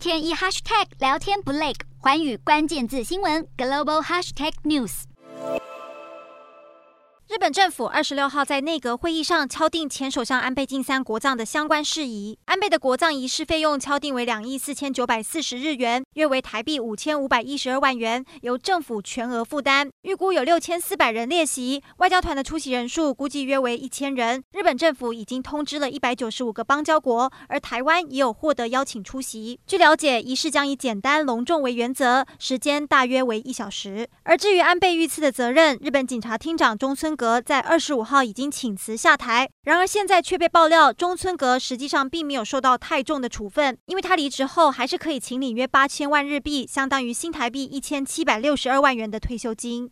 天一 hashtag 聊天不累，环宇关键字新闻 global hashtag news。日本政府二十六号在内阁会议上敲定前首相安倍晋三国葬的相关事宜。安倍的国葬仪式费用敲定为两亿四千九百四十日元，约为台币五千五百一十二万元，由政府全额负担。预估有六千四百人列席，外交团的出席人数估计约为一千人。日本政府已经通知了一百九十五个邦交国，而台湾也有获得邀请出席。据了解，仪式将以简单隆重为原则，时间大约为一小时。而至于安倍遇刺的责任，日本警察厅长中村阁在二十五号已经请辞下台，然而现在却被爆料，中村阁实际上并没有受到太重的处分，因为他离职后还是可以请领约八千万日币，相当于新台币一千七百六十二万元的退休金。